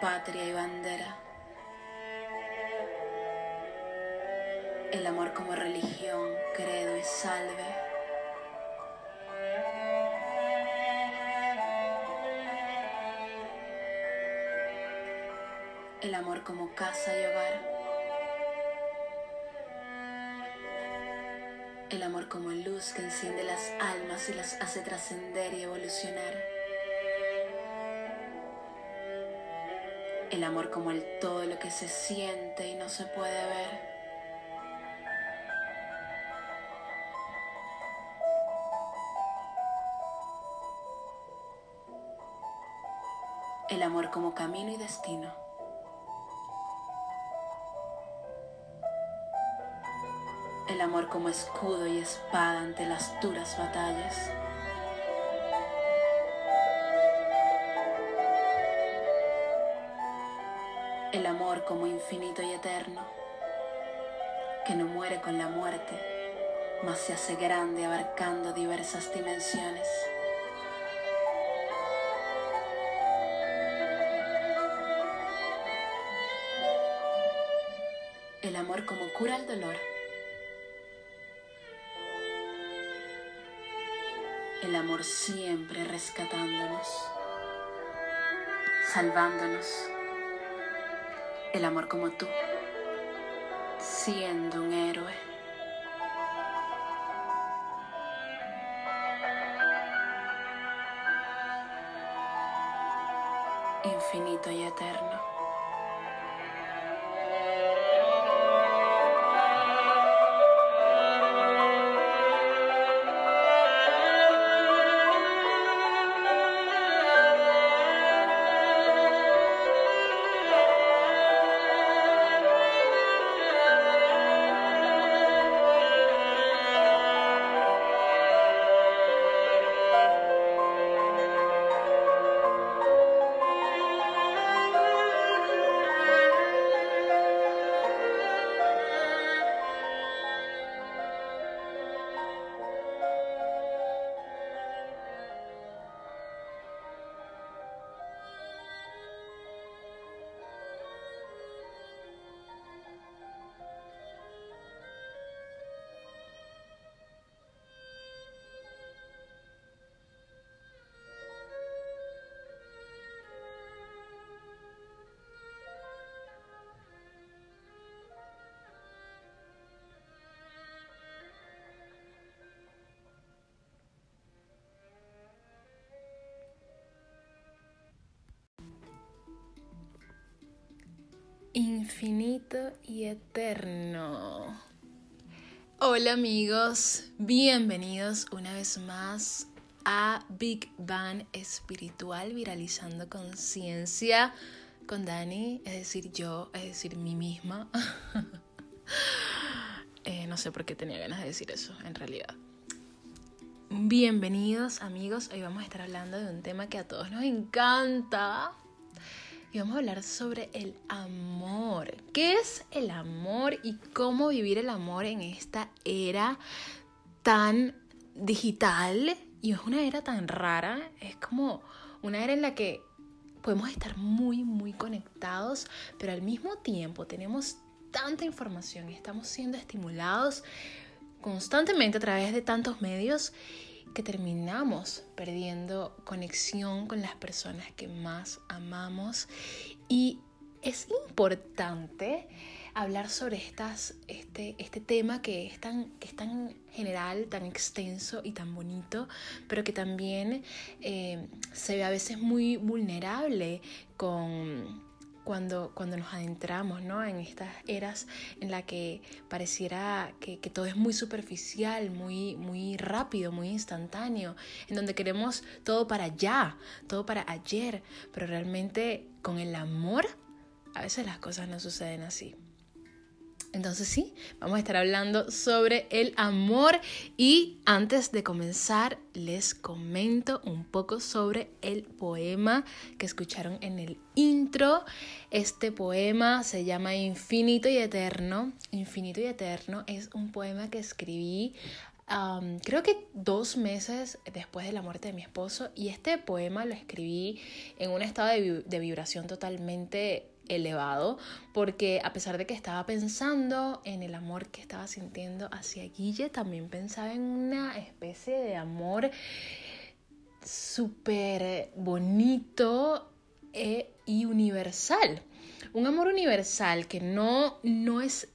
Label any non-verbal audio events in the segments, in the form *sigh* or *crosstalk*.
patria y bandera. El amor como religión, credo y salve. El amor como casa y hogar. El amor como luz que enciende las almas y las hace trascender y evolucionar. El amor como el todo lo que se siente y no se puede ver. El amor como camino y destino. el amor como escudo y espada ante las duras batallas. Como infinito y eterno, que no muere con la muerte, mas se hace grande abarcando diversas dimensiones. El amor como cura el dolor el amor siempre rescatándonos, salvándonos. El amor como tú, siendo un héroe. Infinito y eterno. Infinito y eterno. Hola amigos, bienvenidos una vez más a Big Bang Espiritual Viralizando Conciencia con Dani, es decir, yo, es decir, mí misma. *laughs* Eh, no sé por qué tenía ganas de decir eso, en realidad. Bienvenidos amigos, hoy vamos a estar hablando de un tema que a todos nos encanta, y vamos a hablar sobre el amor. ¿Qué es el amor y cómo vivir el amor en esta era tan digital? Y es una era tan rara, es como una era en la que podemos estar muy, muy conectados, pero al mismo tiempo tenemos tanta información y estamos siendo estimulados constantemente a través de tantos medios que terminamos perdiendo conexión con las personas que más amamos. Y es importante hablar sobre estas, este, este tema que es, tan, es tan general, tan extenso y tan bonito, pero que también eh, se ve a veces muy vulnerable con cuando, cuando nos adentramos ¿no? en estas eras en la que pareciera que, todo es muy superficial, muy, muy rápido, muy instantáneo, en donde queremos todo para allá, todo para ayer, pero realmente con el amor a veces las cosas no suceden así. Entonces sí, vamos a estar hablando sobre el amor y antes de comenzar les comento un poco sobre el poema que escucharon en el intro. Este poema se llama Infinito y Eterno. Infinito y Eterno es un poema que escribí creo que dos meses después de la muerte de mi esposo y este poema lo escribí en un estado de, vibración totalmente elevado porque a pesar de que estaba pensando en el amor que estaba sintiendo hacia Guille, también pensaba en una especie de amor súper bonito e, y universal. Un amor universal que no, no es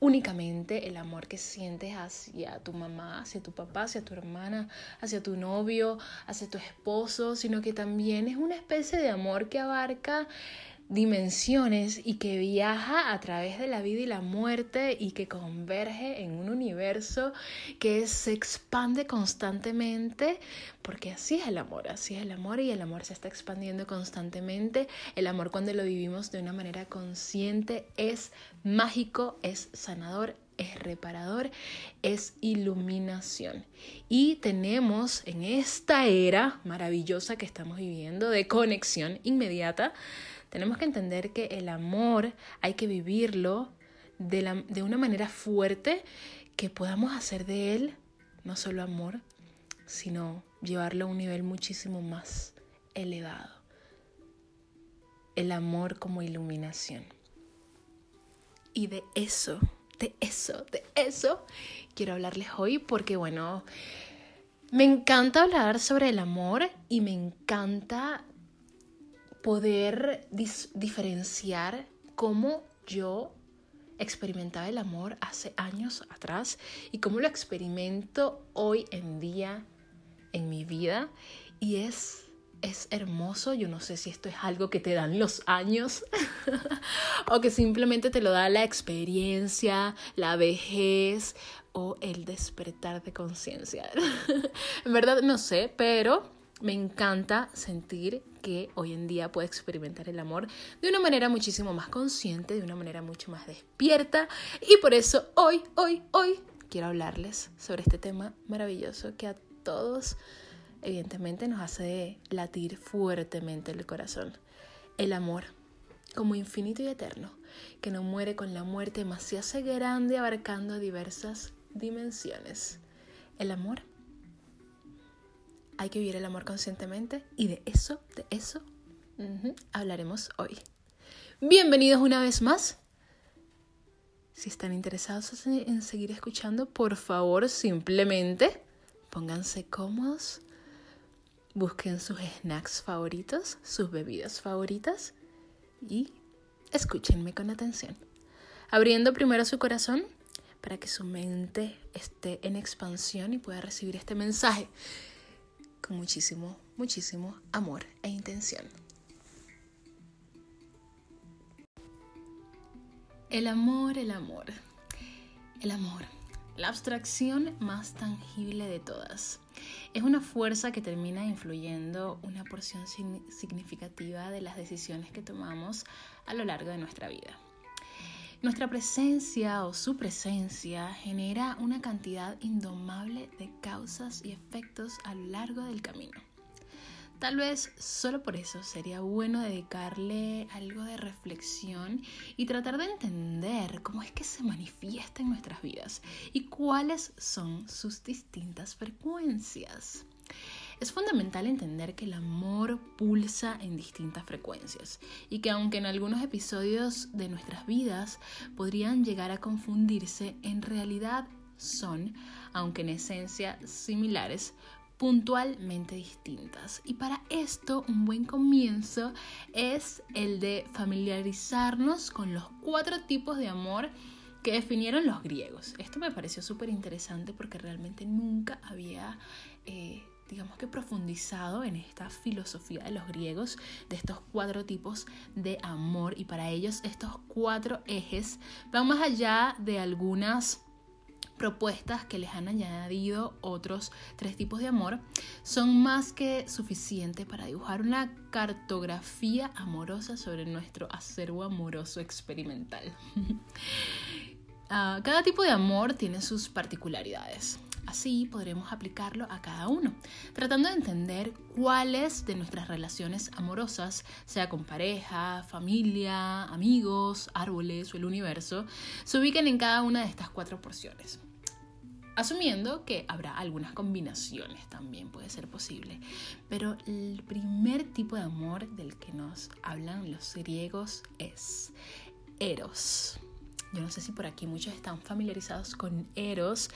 únicamente el amor que sientes hacia tu mamá, hacia tu papá, hacia tu hermana, hacia tu novio, hacia tu esposo, sino que también es una especie de amor que abarca dimensiones y que viaja a través de la vida y la muerte y que converge en un universo que se expande constantemente porque así es el amor, así es el amor y el amor se está expandiendo constantemente. El amor cuando lo vivimos de una manera consciente es mágico, es sanador, es reparador, es iluminación. Y tenemos en esta era maravillosa que estamos viviendo de conexión inmediata, tenemos que entender que el amor hay que vivirlo de, la, de una manera fuerte que podamos hacer de él no solo amor, sino llevarlo a un nivel muchísimo más elevado. El amor como iluminación. Y de eso, de eso, de eso quiero hablarles hoy porque bueno, me encanta hablar sobre el amor y me encanta poder diferenciar cómo yo experimentaba el amor hace años atrás y cómo lo experimento hoy en día en mi vida. Y es, es hermoso, yo no sé si esto es algo que te dan los años *laughs* o que simplemente te lo da la experiencia, la vejez o el despertar de conciencia. *laughs* en verdad no sé, pero me encanta sentir que hoy en día puedo experimentar el amor de una manera muchísimo más consciente, de una manera mucho más despierta. Y por eso hoy, hoy, hoy quiero hablarles sobre este tema maravilloso que a todos evidentemente nos hace latir fuertemente el corazón. El amor como infinito y eterno, que no muere con la muerte, más se hace grande abarcando diversas dimensiones. El amor hay que vivir el amor conscientemente y de eso, de eso, hablaremos hoy. Bienvenidos una vez más. Si están interesados en seguir escuchando, por favor, simplemente pónganse cómodos, busquen sus snacks favoritos, sus bebidas favoritas y escúchenme con atención. Abriendo primero su corazón para que su mente esté en expansión y pueda recibir este mensaje muchísimo, muchísimo amor e intención. El amor, el amor, el amor, la abstracción más tangible de todas. Es una fuerza que termina influyendo una porción significativa de las decisiones que tomamos a lo largo de nuestra vida. Nuestra presencia o su presencia genera una cantidad indomable de causas y efectos a lo largo del camino. Tal vez solo por eso sería bueno dedicarle algo de reflexión y tratar de entender cómo es que se manifiesta en nuestras vidas y cuáles son sus distintas frecuencias. Es fundamental entender que el amor pulsa en distintas frecuencias y que aunque en algunos episodios de nuestras vidas podrían llegar a confundirse, en realidad son, aunque en esencia similares, puntualmente distintas. Y para esto un buen comienzo es el de familiarizarnos con los cuatro tipos de amor que definieron los griegos. Esto me pareció súper interesante porque realmente nunca había eh, digamos que profundizado en esta filosofía de los griegos, de estos cuatro tipos de amor y para ellos estos cuatro ejes van más allá de algunas propuestas que les han añadido otros tres tipos de amor son más que suficientes para dibujar una cartografía amorosa sobre nuestro acervo amoroso experimental. *laughs* Ah, cada tipo de amor tiene sus particularidades. Así podremos aplicarlo a cada uno, tratando de entender cuáles de nuestras relaciones amorosas, sea con pareja, familia, amigos, árboles o el universo, se ubican en cada una de estas cuatro porciones. asumiendo que habrá algunas combinaciones también, puede ser posible. Pero el primer tipo de amor del que nos hablan los griegos es Eros. Yo no sé si por aquí muchos están familiarizados con Eros,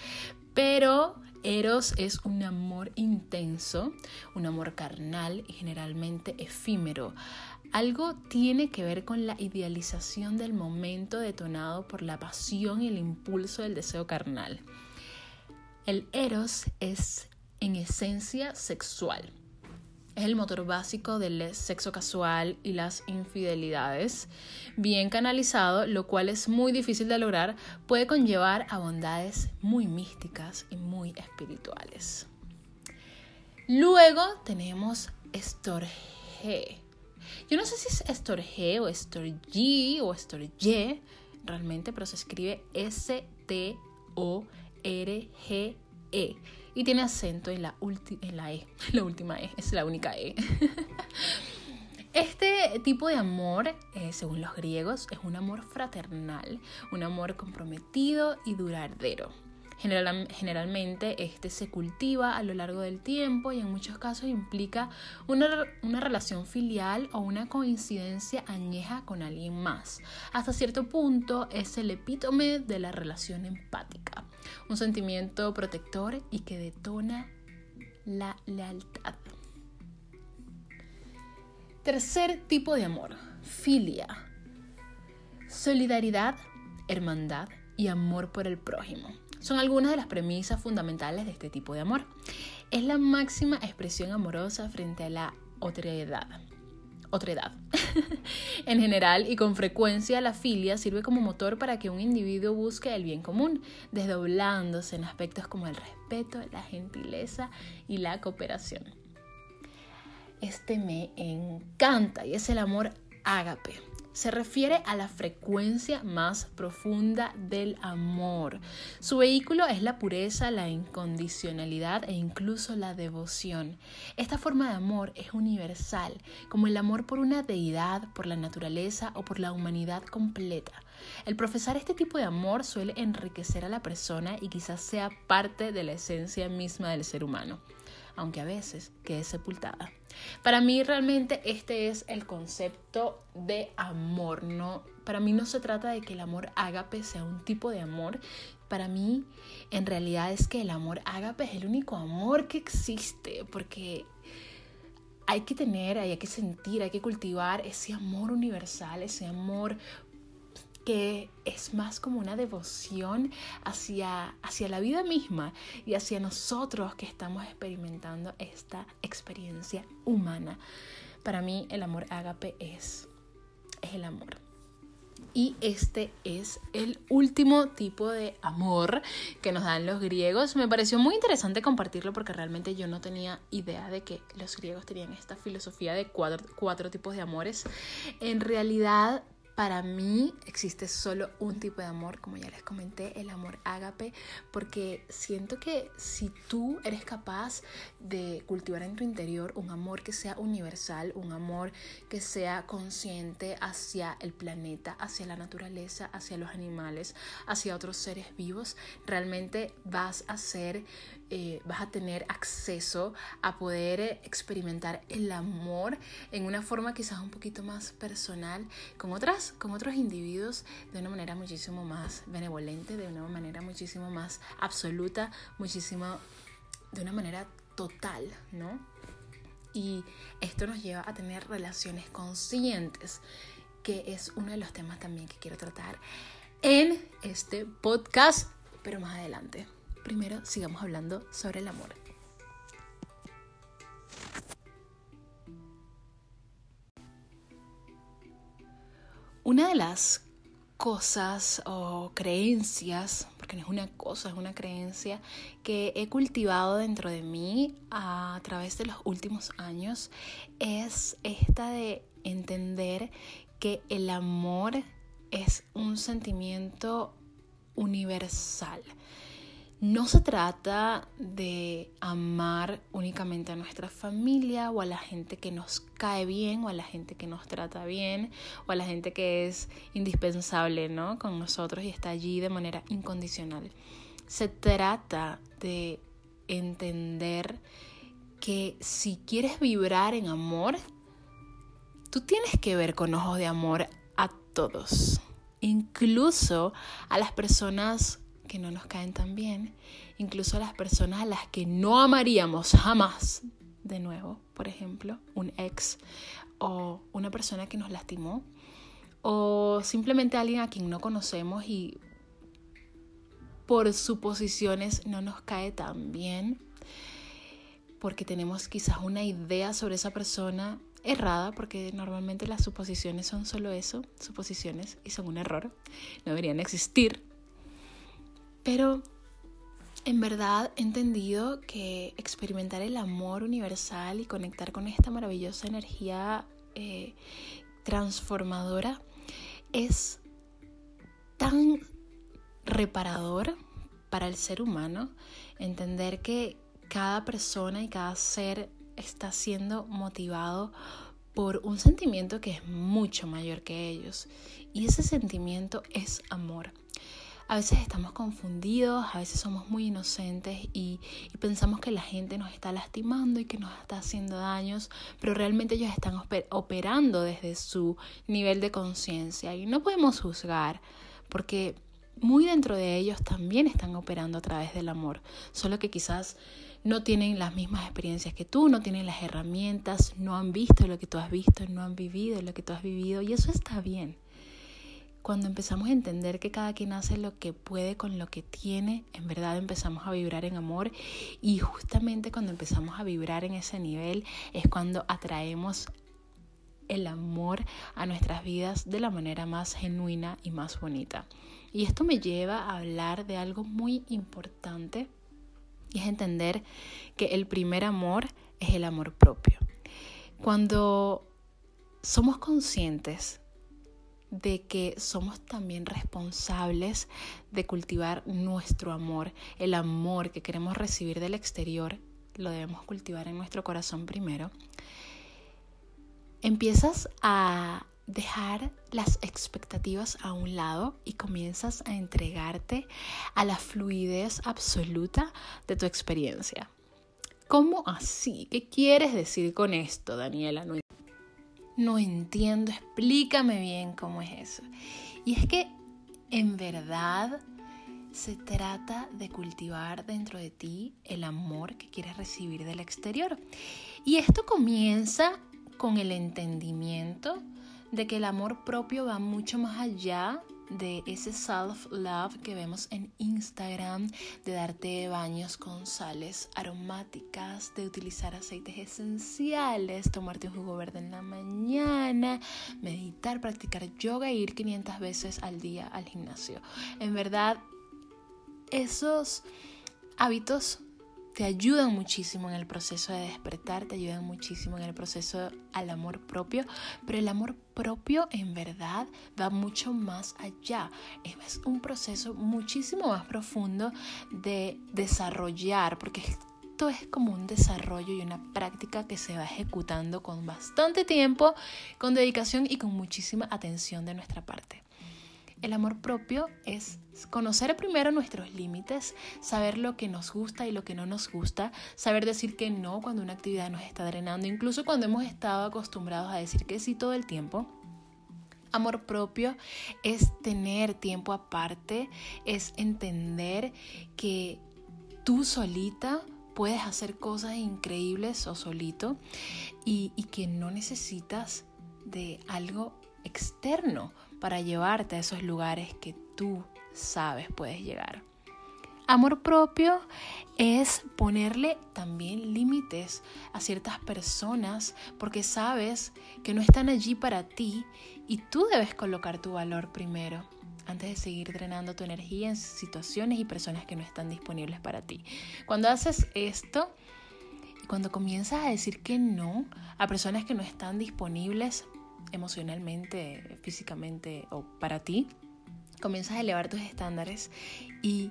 pero Eros es un amor intenso, un amor carnal y generalmente efímero. Algo tiene que ver con la idealización del momento detonado por la pasión y el impulso del deseo carnal. El Eros es en esencia sexual. Es el motor básico del sexo casual y las infidelidades. Bien canalizado, lo cual es muy difícil de lograr, puede conllevar a bondades muy místicas y muy espirituales. Luego tenemos Estorge. Yo no sé si es Estorge o Estorgi o Estorge realmente, pero se escribe S-T-O-R-G-E y tiene acento en la, en la E, *laughs* la última E, es la única E. *laughs* Este tipo de amor, eh, según los griegos, es un amor fraternal, un amor comprometido y duradero generalmente este se cultiva a lo largo del tiempo y en muchos casos implica una, una relación filial o una coincidencia añeja con alguien más. Hasta cierto punto es el epítome de la relación empática, un sentimiento protector y que detona la lealtad. Tercer tipo de amor, filia. Solidaridad, hermandad y amor por el prójimo son algunas de las premisas fundamentales de este tipo de amor. Es la máxima expresión amorosa frente a la otredad. Otredad. *laughs* en general y con frecuencia la filia sirve como motor para que un individuo busque el bien común, desdoblándose en aspectos como el respeto, la gentileza y la cooperación. Este me encanta y es el amor ágape se refiere a la frecuencia más profunda del amor. Su vehículo es la pureza, la incondicionalidad e incluso la devoción. Esta forma de amor es universal, como el amor por una deidad, por la naturaleza o por la humanidad completa. El profesar este tipo de amor suele enriquecer a la persona y quizás sea parte de la esencia misma del ser humano aunque a veces quede sepultada. Para mí realmente este es el concepto de amor, ¿no? Para mí no se trata de que el amor ágape sea un tipo de amor. Para mí en realidad es que el amor ágape es el único amor que existe, porque hay que tener, hay que sentir, hay que cultivar ese amor universal, ese amor que es más como una devoción hacia, hacia la vida misma y hacia nosotros que estamos experimentando esta experiencia humana. Para mí el amor ágape es, es el amor. Y este es el último tipo de amor que nos dan los griegos. Me pareció muy interesante compartirlo porque realmente yo no tenía idea de que los griegos tenían esta filosofía de cuatro, cuatro tipos de amores. En realidad para mí existe solo un tipo de amor, como ya les comenté, el amor ágape, porque siento que si tú eres capaz de cultivar en tu interior un amor que sea universal, un amor que sea consciente hacia el planeta, hacia la naturaleza, hacia los animales, hacia otros seres vivos, realmente vas a ser eh, vas a tener acceso a poder experimentar el amor en una forma quizás un poquito más personal con otras con otros individuos de una manera muchísimo más benevolente de una manera muchísimo más absoluta muchísimo de una manera total no y esto nos lleva a tener relaciones conscientes que es uno de los temas también que quiero tratar en este podcast pero más adelante primero sigamos hablando sobre el amor. Una de las cosas o creencias, porque no es una cosa, es una creencia que he cultivado dentro de mí a través de los últimos años, es esta de entender que el amor es un sentimiento universal no se trata de amar únicamente a nuestra familia o a la gente que nos cae bien o a la gente que nos trata bien o a la gente que es indispensable ¿no? con nosotros y está allí de manera incondicional. Se trata de entender que si quieres vibrar en amor, tú tienes que ver con ojos de amor a todos, incluso a las personas que no nos caen tan bien, incluso las personas a las que no amaríamos jamás de nuevo, por ejemplo, un ex o una persona que nos lastimó o simplemente alguien a quien no conocemos y por suposiciones no nos cae tan bien porque tenemos quizás una idea sobre esa persona errada, porque normalmente las suposiciones son solo eso, suposiciones, y son un error, no deberían existir. Pero en verdad he entendido que experimentar el amor universal y conectar con esta maravillosa energía eh, transformadora es tan reparador para el ser humano entender que cada persona y cada ser está siendo motivado por un sentimiento que es mucho mayor que ellos. Y ese sentimiento es amor. A veces estamos confundidos, a veces somos muy inocentes y, pensamos que la gente nos está lastimando y que nos está haciendo daños, pero realmente ellos están operando desde su nivel de conciencia y no podemos juzgar porque muy dentro de ellos también están operando a través del amor, solo que quizás no tienen las mismas experiencias que tú, no tienen las herramientas, no han visto lo que tú has visto, no han vivido lo que tú has vivido y eso está bien. Cuando empezamos a entender que cada quien hace lo que puede con lo que tiene, en verdad empezamos a vibrar en amor y justamente cuando empezamos a vibrar en ese nivel es cuando atraemos el amor a nuestras vidas de la manera más genuina y más bonita. Y esto me lleva a hablar de algo muy importante y es entender que el primer amor es el amor propio. Cuando somos conscientes de que somos también responsables de cultivar nuestro amor, el amor que queremos recibir del exterior, lo debemos cultivar en nuestro corazón primero, empiezas a dejar las expectativas a un lado y comienzas a entregarte a la fluidez absoluta de tu experiencia. ¿Cómo así? ¿Qué quieres decir con esto, Daniela? No entiendo, explícame bien cómo es eso. Y es que en verdad se trata de cultivar dentro de ti el amor que quieres recibir del exterior. Y esto comienza con el entendimiento de que el amor propio va mucho más allá de ese self-love que vemos en Instagram, de darte baños con sales aromáticas, de utilizar aceites esenciales, tomarte un jugo verde en la mañana, meditar, practicar yoga e ir 500 veces al día al gimnasio. En verdad, esos hábitos te ayudan muchísimo en el proceso de despertar, te ayudan muchísimo en el proceso al amor propio, pero el amor propio en verdad va mucho más allá. Es un proceso muchísimo más profundo de desarrollar, porque esto es como un desarrollo y una práctica que se va ejecutando con bastante tiempo, con dedicación y con muchísima atención de nuestra parte. El amor propio es conocer primero nuestros límites, saber lo que nos gusta y lo que no nos gusta, saber decir que no cuando una actividad nos está drenando, incluso cuando hemos estado acostumbrados a decir que sí todo el tiempo. Amor propio es tener tiempo aparte, es entender que tú solita puedes hacer cosas increíbles o solito y, y que no necesitas de algo externo para llevarte a esos lugares que tú sabes puedes llegar. Amor propio es ponerle también límites a ciertas personas porque sabes que no están allí para ti y tú debes colocar tu valor primero antes de seguir drenando tu energía en situaciones y personas que no están disponibles para ti. Cuando haces esto y cuando comienzas a decir que no a personas que no están disponibles emocionalmente, físicamente o para ti, comienzas a elevar tus estándares y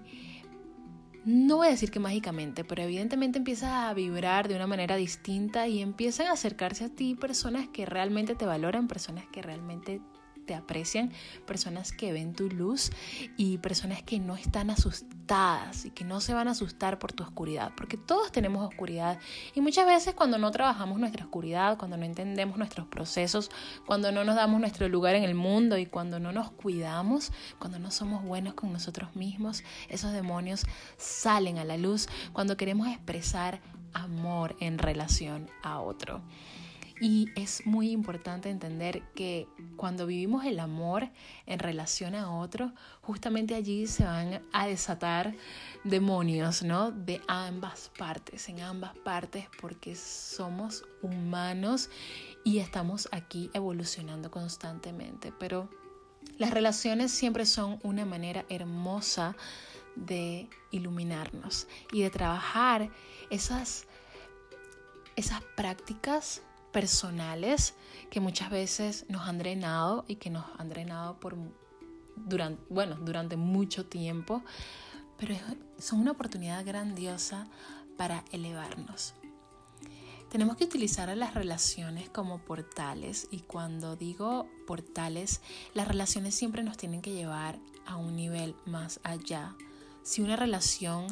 no voy a decir que mágicamente, pero evidentemente empiezas a vibrar de una manera distinta y empiezan a acercarse a ti personas que realmente te valoran, personas que realmente te aprecian, personas que ven tu luz y personas que no están asustadas y que no se van a asustar por tu oscuridad, porque todos tenemos oscuridad y muchas veces cuando no trabajamos nuestra oscuridad, cuando no entendemos nuestros procesos, cuando no nos damos nuestro lugar en el mundo y cuando no nos cuidamos, cuando no somos buenos con nosotros mismos, esos demonios salen a la luz cuando queremos expresar amor en relación a otro. Y es muy importante entender que cuando vivimos el amor en relación a otro, justamente allí se van a desatar demonios, ¿no? De ambas partes, en ambas partes, porque somos humanos y estamos aquí evolucionando constantemente. Pero las relaciones siempre son una manera hermosa de iluminarnos y de trabajar esas, esas prácticas personales que muchas veces nos han drenado y que nos han drenado por durante, bueno, durante mucho tiempo, pero son una oportunidad grandiosa para elevarnos. Tenemos que utilizar las relaciones como portales y cuando digo portales, las relaciones siempre nos tienen que llevar a un nivel más allá. Si una relación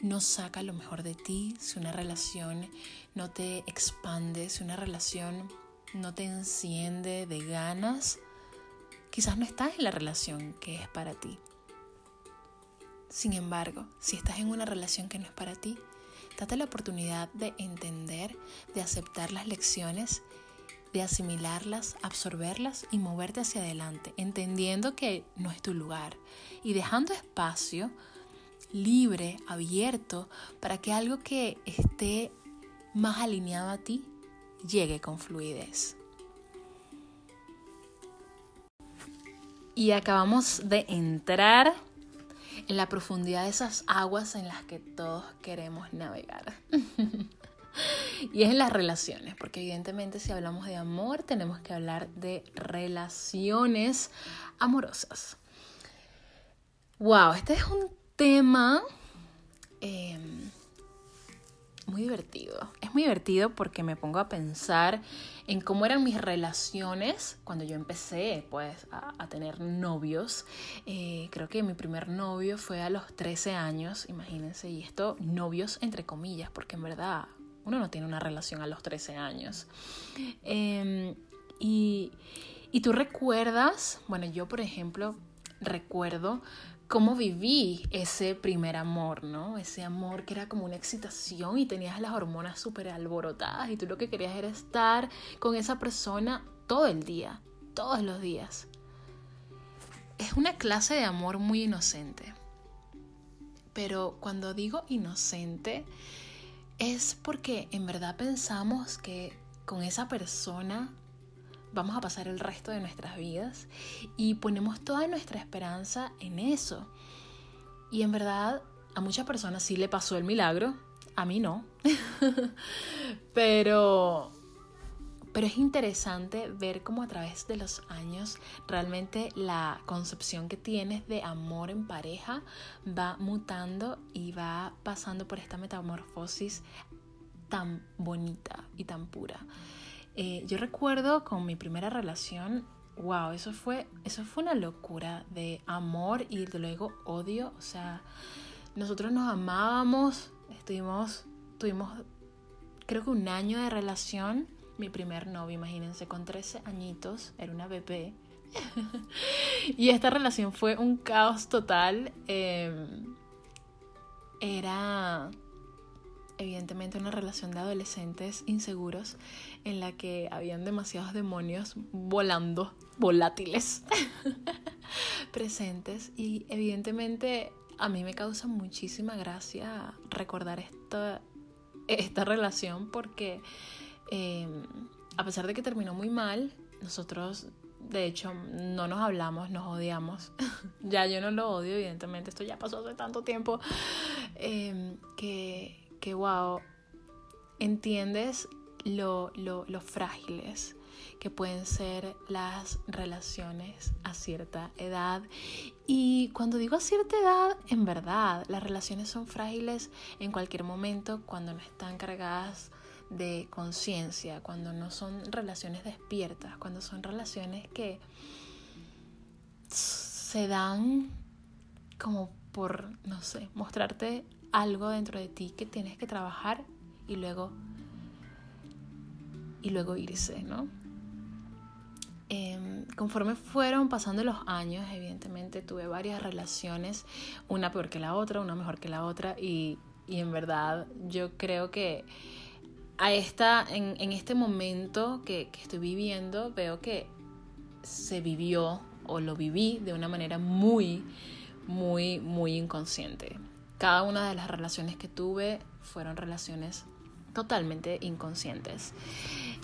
no saca lo mejor de ti, si una relación no te expande, si una relación no te enciende de ganas, quizás no estás en la relación que es para ti. Sin embargo, si estás en una relación que no es para ti, date la oportunidad de entender, de aceptar las lecciones, de asimilarlas, absorberlas y moverte hacia adelante, entendiendo que no es tu lugar y dejando espacio libre, abierto, para que algo que esté más alineado a ti llegue con fluidez. Y acabamos de entrar en la profundidad de esas aguas en las que todos queremos navegar. *laughs* y es en las relaciones, porque evidentemente si hablamos de amor tenemos que hablar de relaciones amorosas. Wow, este es un tema em, muy divertido. Es muy divertido porque me pongo a pensar en cómo eran mis relaciones cuando yo empecé pues a, tener novios. Eh, creo que mi primer novio fue a los 13 años, imagínense, y esto novios entre comillas, porque en verdad uno no tiene una relación a los 13 años. Em, y, y tú recuerdas, bueno, yo por ejemplo recuerdo cómo viví ese primer amor, ¿no? Ese amor que era como una excitación y tenías las hormonas súper alborotadas y tú lo que querías era estar con esa persona todo el día, todos los días. Es una clase de amor muy inocente. Pero cuando digo inocente es porque en verdad pensamos que con esa persona vamos a pasar el resto de nuestras vidas y ponemos toda nuestra esperanza en eso. Y en verdad a muchas personas sí le pasó el milagro, a mí no. *laughs* pero pero es interesante ver cómo a través de los años realmente la concepción que tienes de amor en pareja va mutando y va pasando por esta metamorfosis tan bonita y tan pura. Eh, yo recuerdo con mi primera relación, wow, eso fue, eso fue una locura de amor y luego odio. O sea, nosotros nos amábamos, estuvimos, tuvimos creo que un año de relación. Mi primer novio, imagínense, con 13 añitos, era una bebé. *laughs* y esta relación fue un caos total. Em, era evidentemente una relación de adolescentes inseguros en la que habían demasiados demonios volando, volátiles, *laughs* presentes y evidentemente a mí me causa muchísima gracia recordar esta, esta relación porque em, a pesar de que terminó muy mal, nosotros de hecho, no nos hablamos, nos odiamos. *laughs* ya yo no lo odio, evidentemente, esto ya pasó hace tanto tiempo. Em, que, que, wow, entiendes lo, frágiles que pueden ser las relaciones a cierta edad. Y cuando digo a cierta edad, en verdad, las relaciones son frágiles en cualquier momento cuando no están cargadas de conciencia, cuando no son relaciones despiertas, cuando son relaciones que se dan como por, no sé, mostrarte algo dentro de ti que tienes que trabajar y luego y luego irse, ¿no? Em, conforme fueron pasando los años, evidentemente tuve varias relaciones, una peor que la otra, una mejor que la otra, y, y en verdad yo creo que a esta, en, en este momento que, que estoy viviendo, veo que se vivió o lo viví de una manera muy, muy, muy inconsciente. Cada una de las relaciones que tuve fueron relaciones totalmente inconscientes.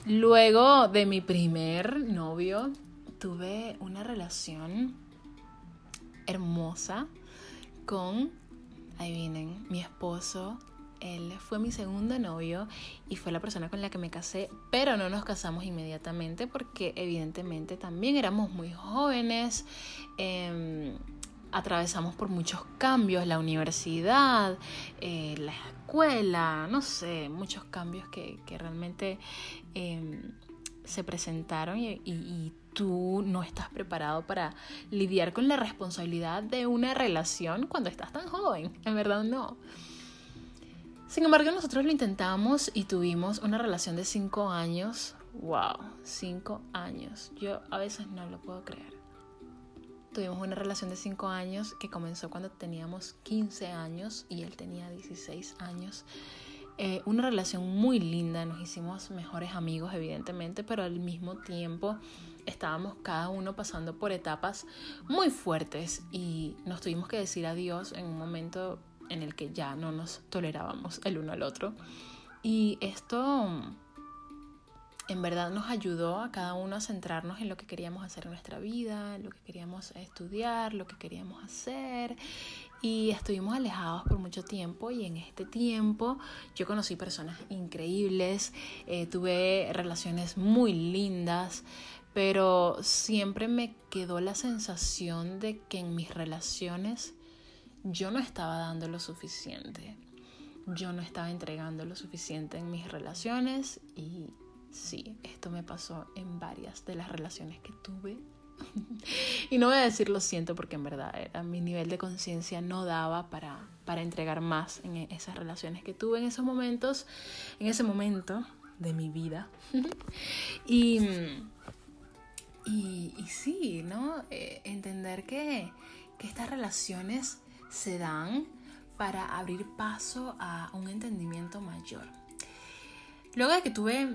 Luego de mi primer novio, tuve una relación hermosa con, ahí vienen, mi esposo. Él fue mi segundo novio y fue la persona con la que me casé, pero no nos casamos inmediatamente porque evidentemente también éramos muy jóvenes. Em, atravesamos por muchos cambios, la universidad, eh, la escuela, no sé, muchos cambios que, realmente em, se presentaron y, tú no estás preparado para lidiar con la responsabilidad de una relación cuando estás tan joven, en verdad no. Sin embargo, nosotros lo intentamos y tuvimos una relación de cinco años. ¡Wow! Cinco años. Yo a veces no lo puedo creer. Tuvimos una relación de 5 años que comenzó cuando teníamos 15 años y él tenía 16 años. Eh, una relación muy linda, nos hicimos mejores amigos evidentemente, pero al mismo tiempo estábamos cada uno pasando por etapas muy fuertes y nos tuvimos que decir adiós en un momento en el que ya no nos tolerábamos el uno al otro. Y esto en verdad nos ayudó a cada uno a centrarnos en lo que queríamos hacer en nuestra vida, lo que queríamos estudiar, lo que queríamos hacer. Y estuvimos alejados por mucho tiempo y en este tiempo yo conocí personas increíbles, eh, tuve relaciones muy lindas, pero siempre me quedó la sensación de que en mis relaciones yo no estaba dando lo suficiente. Yo no estaba entregando lo suficiente en mis relaciones y Sí, esto me pasó en varias de las relaciones que tuve. *laughs* y no voy a decir lo siento porque en verdad era, mi nivel de conciencia no daba para, para entregar más en esas relaciones que tuve en esos momentos, en ese momento de mi vida. *laughs* y, y, sí, ¿no? Eh, entender que, que estas relaciones se dan para abrir paso a un entendimiento mayor. Luego de que tuve,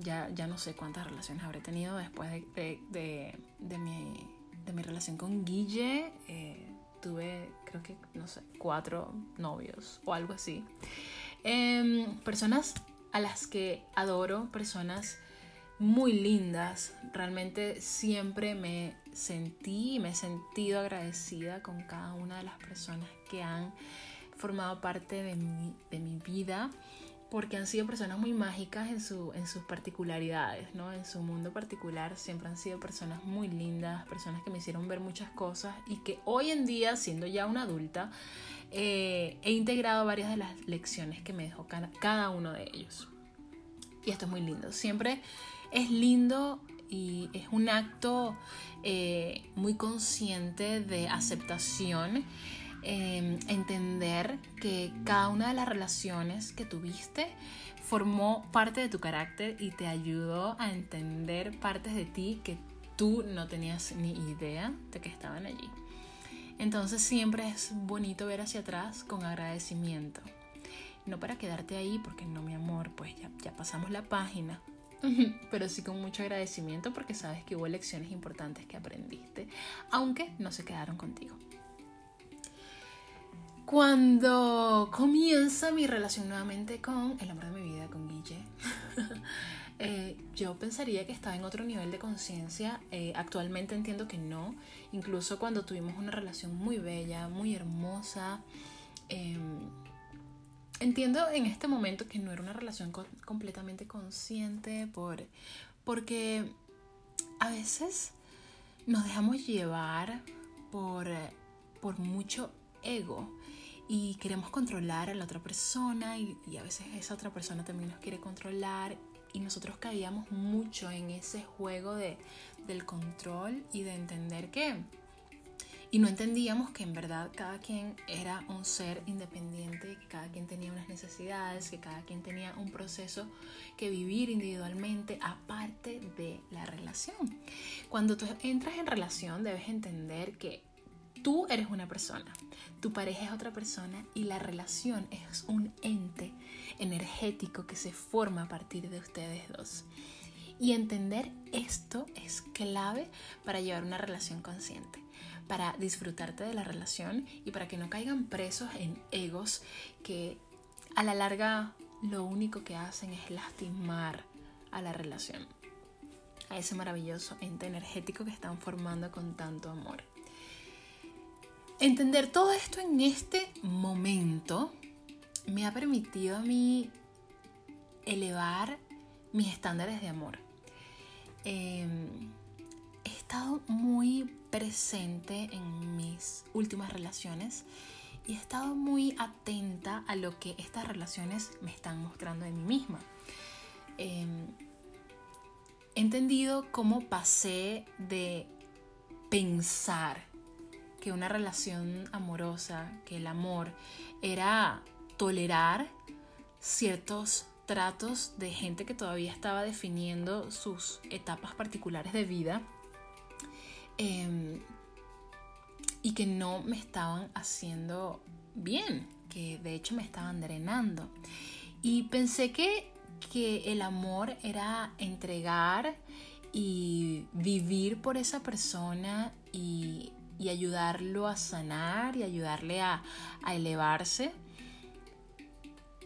ya, ya no sé cuántas relaciones habré tenido después de, de, de, mi, de mi, relación con Guille, eh, tuve creo que, no sé, cuatro novios o algo así. Em, personas a las que adoro, personas muy lindas. Realmente siempre me sentí y me he sentido agradecida con cada una de las personas que han formado parte de mi, de mi vida porque han sido personas muy mágicas en, su, en sus particularidades, ¿no? En su mundo particular siempre han sido personas muy lindas, personas que me hicieron ver muchas cosas y que hoy en día, siendo ya una adulta, eh, he integrado varias de las lecciones que me dejó cada uno de ellos. Y esto es muy lindo. Siempre es lindo y es un acto eh, muy consciente de aceptación Em, entender que cada una de las relaciones que tuviste formó parte de tu carácter y te ayudó a entender partes de ti que tú no tenías ni idea de que estaban allí. Entonces siempre es bonito ver hacia atrás con agradecimiento. No para quedarte ahí, porque no, mi amor, pues ya, ya pasamos la página, *laughs* pero sí con mucho agradecimiento porque sabes que hubo lecciones importantes que aprendiste, aunque no se quedaron contigo. Cuando comienza mi relación nuevamente con el hombre de mi vida, con Guille, *laughs* eh, yo pensaría que estaba en otro nivel de conciencia. Eh, actualmente entiendo que no. Incluso cuando tuvimos una relación muy bella, muy hermosa. Em, entiendo en este momento que no era una relación completamente consciente por, porque a veces nos dejamos llevar por, por mucho ego y queremos controlar a la otra persona y, a veces esa otra persona también nos quiere controlar y nosotros caíamos mucho en ese juego de, del control y de entender que y no entendíamos que en verdad cada quien era un ser independiente, que cada quien tenía unas necesidades, que cada quien tenía un proceso que vivir individualmente aparte de la relación. Cuando tú entras en relación debes entender que tú eres una persona, tu pareja es otra persona y la relación es un ente energético que se forma a partir de ustedes dos. Y entender esto es clave para llevar una relación consciente para disfrutarte de la relación y para que no caigan presos en egos que a la larga lo único que hacen es lastimar a la relación, a ese maravilloso ente energético que están formando con tanto amor. Entender todo esto en este momento me ha permitido a mí elevar mis estándares de amor. Em, he estado muy presente en mis últimas relaciones y he estado muy atenta a lo que estas relaciones me están mostrando de mí misma. Em, he entendido cómo pasé de pensar que una relación amorosa, que el amor era tolerar ciertos tratos de gente que todavía estaba definiendo sus etapas particulares de vida Em, y que no me estaban haciendo bien, que de hecho me estaban drenando. Y pensé que, que el amor era entregar y vivir por esa persona y, y ayudarlo a sanar y ayudarle a, elevarse,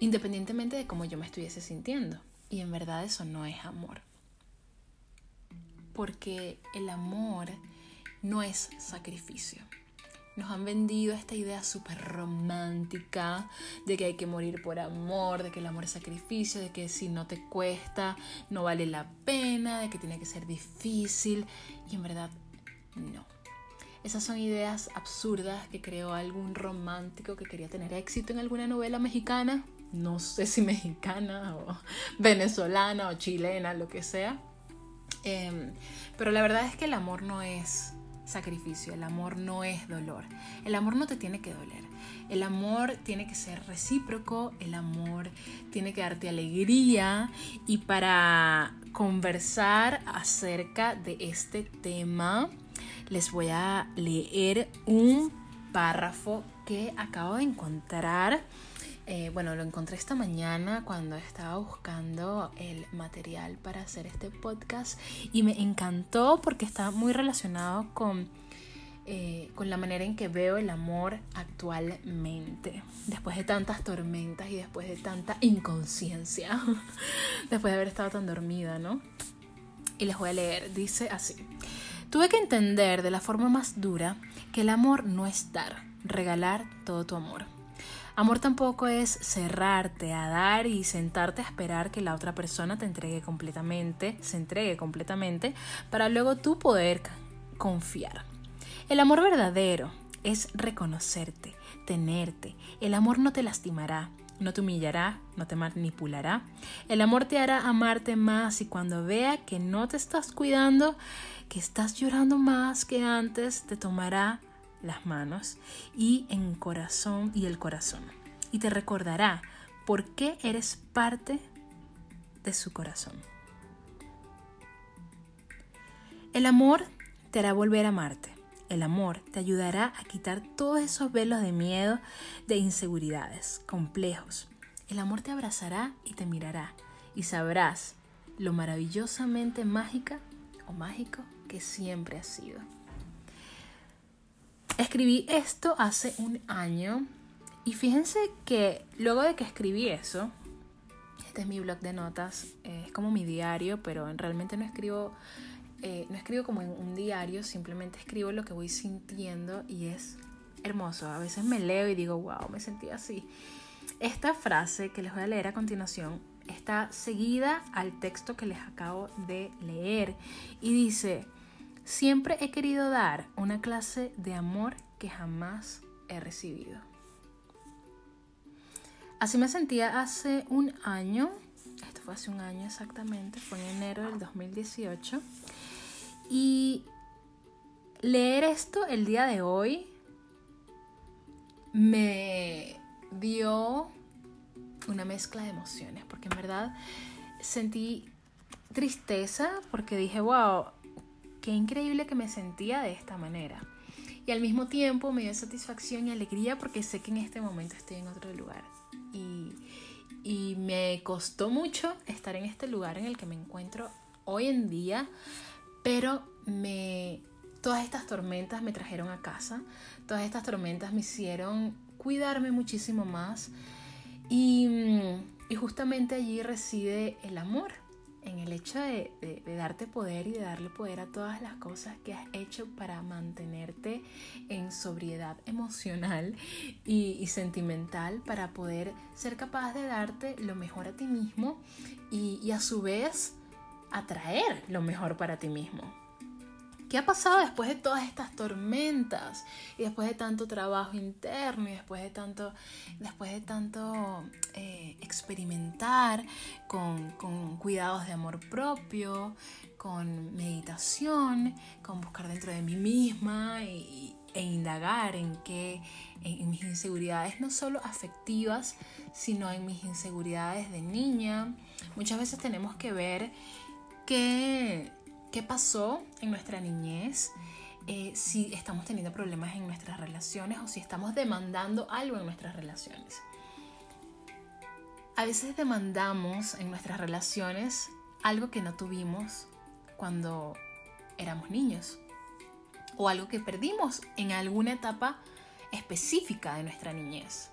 independientemente de cómo yo me estuviese sintiendo. Y en verdad eso no es amor. Porque el amor no es sacrificio. Nos han vendido esta idea súper romántica de que hay que morir por amor, de que el amor es sacrificio, de que si no te cuesta no vale la pena, de que tiene que ser difícil. Y en verdad, no. Esas son ideas absurdas que creó algún romántico que quería tener éxito en alguna novela mexicana. No sé si mexicana o venezolana o chilena, lo que sea. Em, pero la verdad es que el amor no es sacrificio, el amor no es dolor, el amor no te tiene que doler, el amor tiene que ser recíproco, el amor tiene que darte alegría y para conversar acerca de este tema les voy a leer un párrafo que acabo de encontrar eh, bueno, lo encontré esta mañana cuando estaba buscando el material para hacer este podcast y me encantó porque está muy relacionado con, eh, con la manera en que veo el amor actualmente. Después de tantas tormentas y después de tanta inconsciencia, *laughs* después de haber estado tan dormida, ¿no? Y les voy a leer, dice así. Tuve que entender de la forma más dura que el amor no es dar, regalar todo tu amor Amor tampoco es cerrarte a dar y sentarte a esperar que la otra persona te entregue completamente, se entregue completamente, para luego tú poder confiar. El amor verdadero es reconocerte, tenerte. El amor no te lastimará, no te humillará, no te manipulará. El amor te hará amarte más y cuando vea que no te estás cuidando, que estás llorando más que antes, te tomará las manos y en corazón y el corazón. Y te recordará por qué eres parte de su corazón. El amor te hará volver a amarte. El amor te ayudará a quitar todos esos velos de miedo, de inseguridades, complejos. El amor te abrazará y te mirará y sabrás lo maravillosamente mágica o mágico que siempre has sido. Escribí esto hace un año y fíjense que luego de que escribí eso, este es mi blog de notas, eh, es como mi diario, pero realmente no escribo, eh, no escribo como en un diario, simplemente escribo lo que voy sintiendo y es hermoso. A veces me leo y digo, wow, me sentí así. Esta frase que les voy a leer a continuación está seguida al texto que les acabo de leer y dice, Siempre he querido dar una clase de amor que jamás he recibido. Así me sentía hace un año, esto fue hace un año exactamente, fue en enero del 2018, y leer esto el día de hoy me dio una mezcla de emociones, porque en verdad sentí tristeza porque dije, wow, qué increíble que me sentía de esta manera. Y al mismo tiempo me dio satisfacción y alegría porque sé que en este momento estoy en otro lugar. Y, y me costó mucho estar en este lugar en el que me encuentro hoy en día, pero me, todas estas tormentas me trajeron a casa, todas estas tormentas me hicieron cuidarme muchísimo más y, y justamente allí reside el amor en el hecho de, darte poder y de darle poder a todas las cosas que has hecho para mantenerte en sobriedad emocional y, sentimental, para poder ser capaz de darte lo mejor a ti mismo y a su vez atraer lo mejor para ti mismo. ¿Qué ha pasado después de todas estas tormentas y después de tanto trabajo interno y después de tanto, después de tanto eh, experimentar con, cuidados de amor propio, con meditación, con buscar dentro de mí misma e indagar en qué, en mis inseguridades no solo afectivas, sino en mis inseguridades de niña. Muchas veces tenemos que ver que qué pasó en nuestra niñez, eh, si estamos teniendo problemas en nuestras relaciones o si estamos demandando algo en nuestras relaciones. A veces demandamos en nuestras relaciones algo que no tuvimos cuando éramos niños o algo que perdimos en alguna etapa específica de nuestra niñez.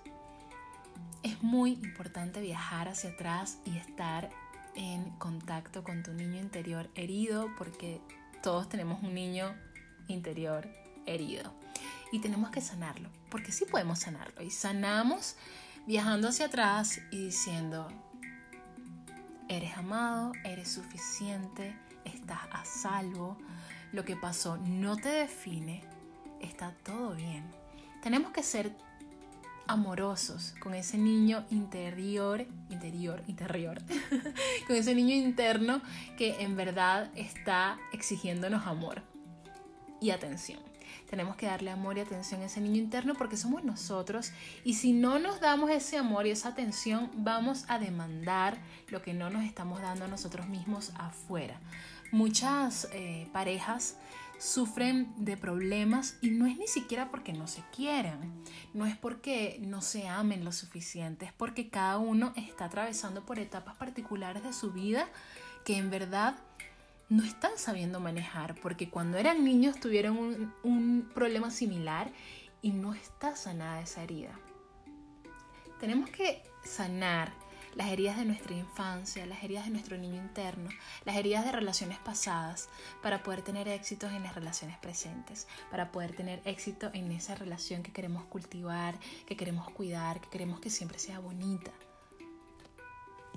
Es muy importante viajar hacia atrás y estar en contacto con tu niño interior herido, porque todos tenemos un niño interior herido. Y tenemos que sanarlo, porque sí podemos sanarlo. Y sanamos viajando hacia atrás y diciendo, eres amado, eres suficiente, estás a salvo, lo que pasó no te define, está todo bien. Tenemos que ser amorosos con ese niño interior, interior, interior, *laughs* con ese niño interno que en verdad está exigiéndonos amor y atención. Tenemos que darle amor y atención a ese niño interno porque somos nosotros y si no nos damos ese amor y esa atención vamos a demandar lo que no nos estamos dando a nosotros mismos afuera. Muchas eh, parejas sufren de problemas y no es ni siquiera porque no se quieran, no es porque no se amen lo suficiente, es porque cada uno está atravesando por etapas particulares de su vida que en verdad no están sabiendo manejar, porque cuando eran niños tuvieron un, problema similar y no está sanada esa herida. Tenemos que sanar las heridas de nuestra infancia, las heridas de nuestro niño interno, las heridas de relaciones pasadas, para poder tener éxitos en las relaciones presentes, para poder tener éxito en esa relación que queremos cultivar, que queremos cuidar, que queremos que siempre sea bonita.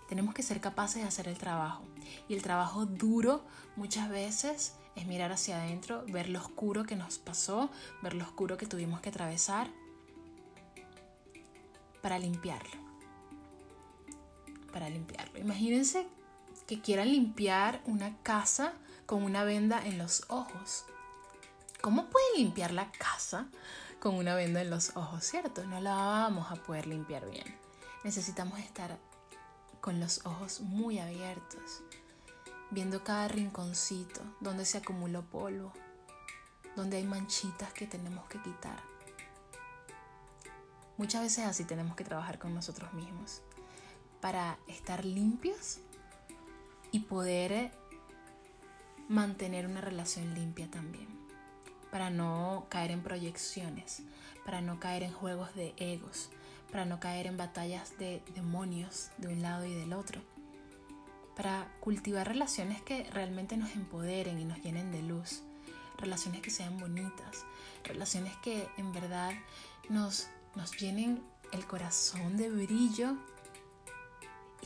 Tenemos que ser capaces de hacer el trabajo. Y el trabajo duro muchas veces es mirar hacia adentro, ver lo oscuro que nos pasó, ver lo oscuro que tuvimos que atravesar para limpiarlo para limpiarlo. Imagínense que quieran limpiar una casa con una venda en los ojos. ¿Cómo pueden limpiar la casa con una venda en los ojos, cierto? No la vamos a poder limpiar bien. Necesitamos estar con los ojos muy abiertos, viendo cada rinconcito donde se acumuló polvo, donde hay manchitas que tenemos que quitar. Muchas veces así tenemos que trabajar con nosotros mismos para estar limpios y poder mantener una relación limpia también. Para no caer en proyecciones, para no caer en juegos de egos, para no caer en batallas de demonios de un lado y del otro. Para cultivar relaciones que realmente nos empoderen y nos llenen de luz. Relaciones que sean bonitas. Relaciones que en verdad nos, nos llenen el corazón de brillo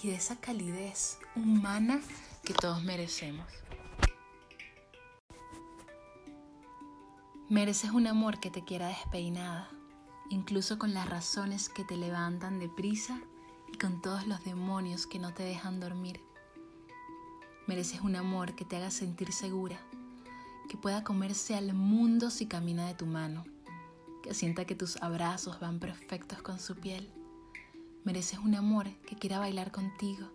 y de esa calidez humana que todos merecemos. Mereces un amor que te quiera despeinada, incluso con las razones que te levantan deprisa y con todos los demonios que no te dejan dormir. Mereces un amor que te haga sentir segura, que pueda comerse al mundo si camina de tu mano, que sienta que tus abrazos van perfectos con su piel. Mereces un amor que quiera bailar contigo,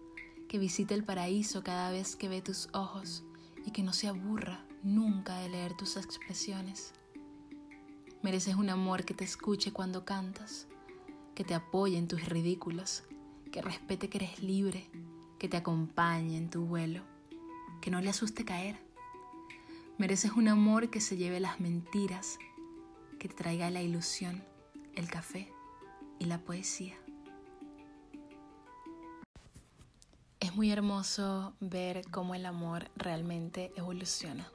que visite el paraíso cada vez que ve tus ojos y que no se aburra nunca de leer tus expresiones. Mereces un amor que te escuche cuando cantas, que te apoye en tus ridículos, que respete que eres libre, que te acompañe en tu vuelo, que no le asuste caer. Mereces un amor que se lleve las mentiras, que te traiga la ilusión, el café y la poesía. Es muy hermoso ver cómo el amor realmente evoluciona.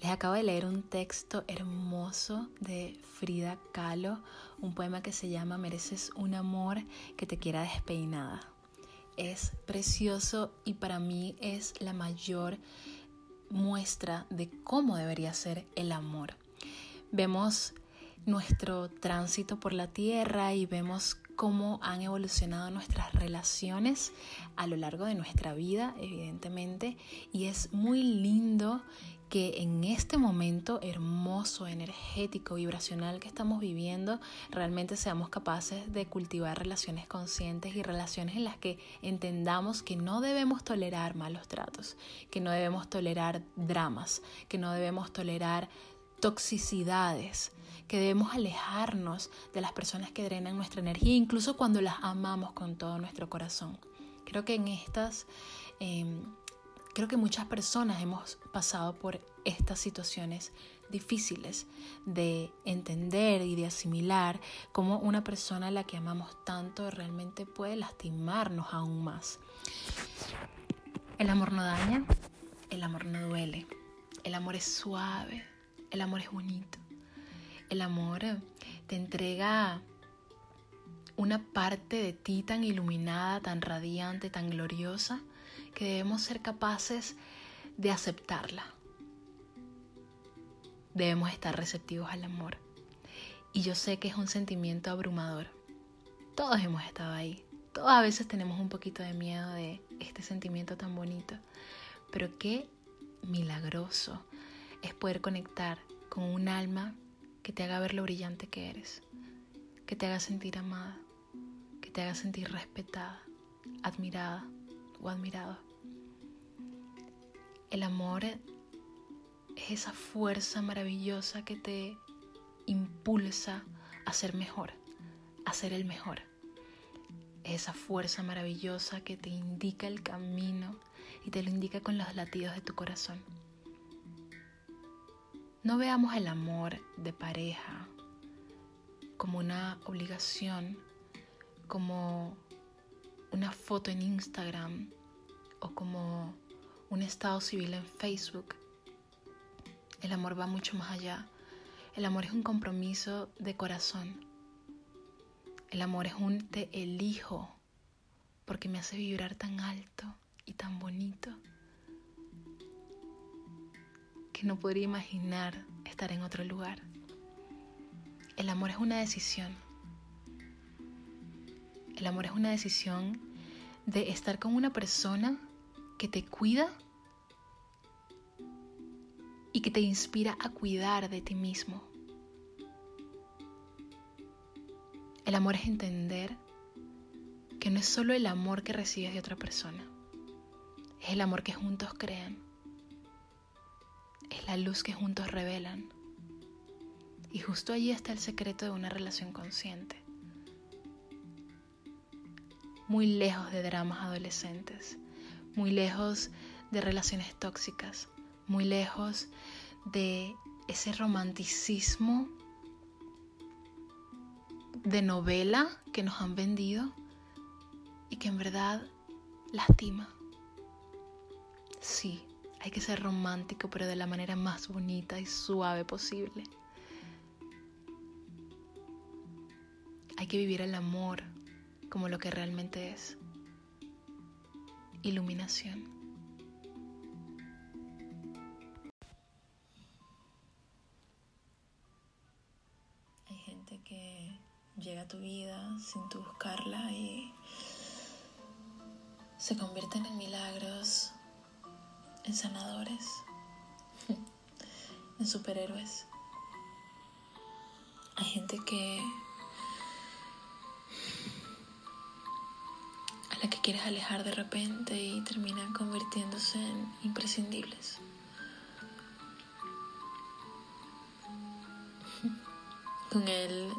Les acabo de leer un texto hermoso de Frida Kahlo, un poema que se llama Mereces un amor que te quiera despeinada. Es precioso y para mí es la mayor muestra de cómo debería ser el amor. Vemos nuestro tránsito por la tierra y vemos cómo han evolucionado nuestras relaciones a lo largo de nuestra vida, evidentemente, y es muy lindo que en este momento hermoso, energético, vibracional que estamos viviendo, realmente seamos capaces de cultivar relaciones conscientes y relaciones en las que entendamos que no debemos tolerar malos tratos, que no debemos tolerar dramas, que no debemos tolerar toxicidades, que debemos alejarnos de las personas que drenan nuestra energía, incluso cuando las amamos con todo nuestro corazón. Creo que en estas... Em, Creo que muchas personas hemos pasado por estas situaciones difíciles de entender y de asimilar cómo una persona a la que amamos tanto realmente puede lastimarnos aún más. El amor no daña, el amor no duele, el amor es suave, el amor es bonito, el amor te entrega una parte de ti tan iluminada, tan radiante, tan gloriosa, que debemos ser capaces de aceptarla. Debemos estar receptivos al amor. Y yo sé que es un sentimiento abrumador. Todos hemos estado ahí. Todos a veces tenemos un poquito de miedo de este sentimiento tan bonito. Pero qué milagroso es poder conectar con un alma que te haga ver lo brillante que eres, que te haga sentir amada, que te haga sentir respetada, admirada o admirado. El amor es esa fuerza maravillosa que te impulsa a ser mejor, a ser el mejor. Es esa fuerza maravillosa que te indica el camino y te lo indica con los latidos de tu corazón. No veamos el amor de pareja como una obligación, como una foto en Instagram o como un estado civil en Facebook. El amor va mucho más allá. El amor es un compromiso de corazón. El amor es un te elijo porque me hace vibrar tan alto y tan bonito que no podría imaginar estar en otro lugar. El amor es una decisión. El amor es una decisión de estar con una persona que te cuida y que te inspira a cuidar de ti mismo. El amor es entender que no es solo el amor que recibes de otra persona, es el amor que juntos crean, es la luz que juntos revelan. Y justo allí está el secreto de una relación consciente muy lejos de dramas adolescentes, muy lejos de relaciones tóxicas, muy lejos de ese romanticismo de novela que nos han vendido y que en verdad lastima. Sí, hay que ser romántico, pero de la manera más bonita y suave posible. Hay que vivir el amor como lo que realmente es. Iluminación. Hay gente que llega a tu vida sin tu buscarla y se convierten en milagros, en sanadores. en superhéroes. Hay gente que a la que quieres alejar de repente y terminan convirtiéndose en imprescindibles. Con él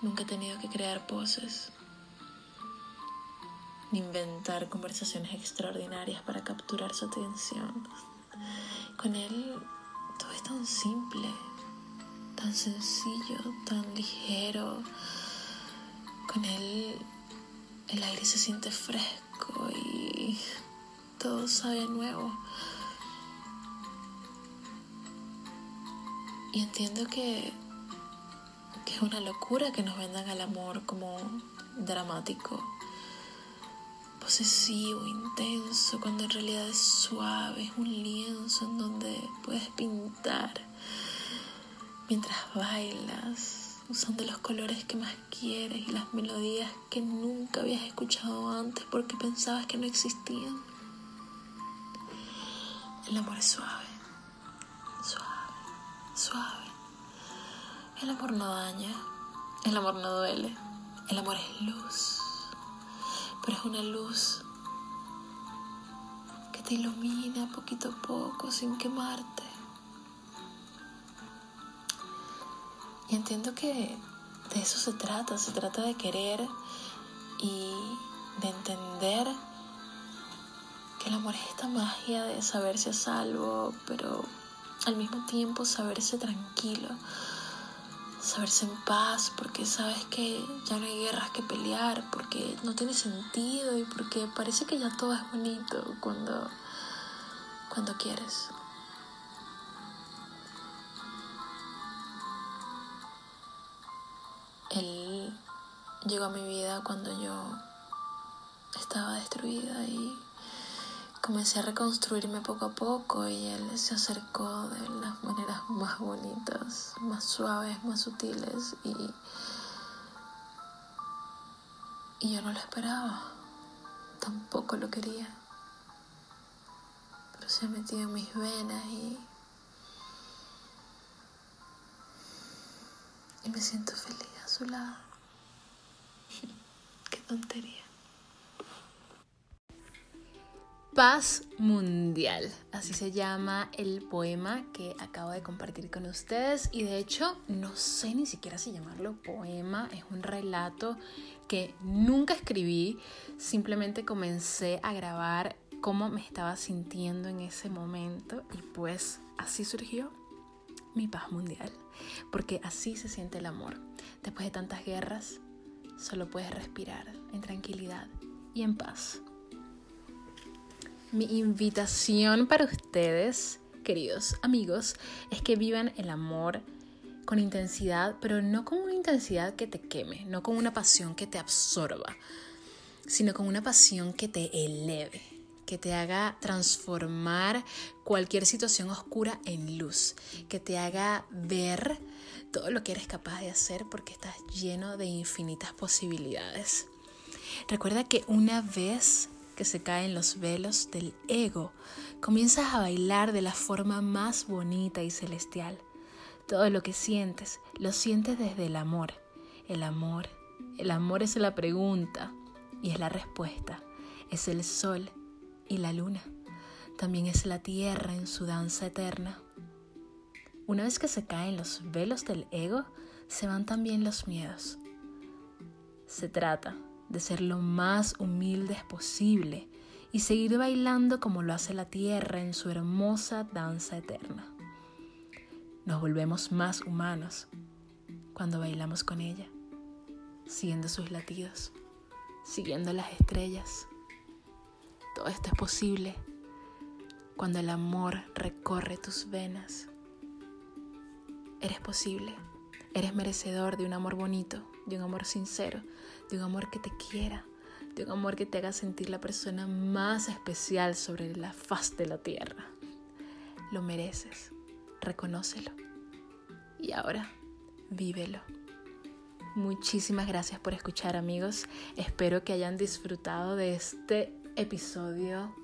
nunca he tenido que crear poses inventar conversaciones extraordinarias para capturar su atención. Con él todo es tan simple, tan sencillo, tan ligero. Con él el aire se siente fresco y todo sabe nuevo. Y entiendo que, que es una locura que nos vendan al amor como dramático, posesivo, intenso, cuando en realidad es suave, es un lienzo en donde puedes pintar mientras bailas, usando los colores que más quieres y las melodías que nunca habías escuchado antes porque pensabas que no existían. El amor es suave, suave, suave. El amor no daña, el amor no duele, el amor es luz pero es una luz que te ilumina poquito a poco sin quemarte. Y entiendo que de eso se trata, se trata de querer y de entender que el amor es esta magia de saberse a salvo, pero al mismo tiempo saberse tranquilo, saberse en paz, porque sabes que ya no hay guerras que pelear, porque no tiene sentido y porque parece que ya todo es bonito cuando, cuando quieres. Él llegó a mi vida cuando yo estaba destruida y comencé a reconstruirme poco a poco y él se acercó de las maneras más bonitas, más suaves, más sutiles y, y yo no lo esperaba, tampoco lo quería, pero se ha metido en mis venas y, y me siento feliz a su lado. *laughs* Qué tontería. Paz Mundial, así se llama el poema que acabo de compartir con ustedes. Y de hecho no sé ni siquiera si llamarlo poema, es un relato que nunca escribí, simplemente comencé a grabar cómo me estaba sintiendo en ese momento. Y pues así surgió mi paz mundial, porque así se siente el amor. Después de tantas guerras, solo puedes respirar en tranquilidad y en paz. Mi invitación para ustedes, queridos amigos, es que vivan el amor con intensidad, pero no con una intensidad que te queme, no con una pasión que te absorba, sino con una pasión que te eleve, que te haga transformar cualquier situación oscura en luz, que te haga ver todo lo que eres capaz de hacer porque estás lleno de infinitas posibilidades. Recuerda que una vez que se caen los velos del ego, comienzas a bailar de la forma más bonita y celestial. Todo lo que sientes, lo sientes desde el amor. El amor, el amor es la pregunta y es la respuesta. Es el sol y la luna. También es la tierra en su danza eterna. Una vez que se caen los velos del ego, se van también los miedos. Se trata de ser lo más humildes posible y seguir bailando como lo hace la tierra en su hermosa danza eterna. Nos volvemos más humanos cuando bailamos con ella, siguiendo sus latidos, siguiendo las estrellas. Todo esto es posible cuando el amor recorre tus venas. Eres posible, eres merecedor de un amor bonito, de un amor sincero, de un amor que te quiera, de un amor que te haga sentir la persona más especial sobre la faz de la tierra. Lo mereces, reconócelo. Y ahora, vívelo. Muchísimas gracias por escuchar amigos. Espero que hayan disfrutado de este episodio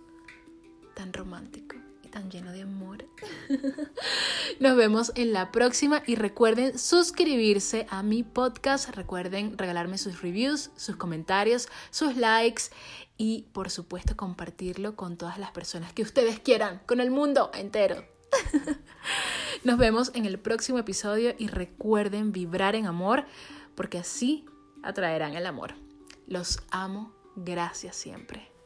tan romántico tan lleno de amor. *laughs* Nos vemos en la próxima y recuerden suscribirse a mi podcast, recuerden regalarme sus reviews, sus comentarios, sus likes y por supuesto compartirlo con todas las personas que ustedes quieran, con el mundo entero. *laughs* Nos vemos en el próximo episodio y recuerden vibrar en amor porque así atraerán el amor. Los amo, gracias siempre.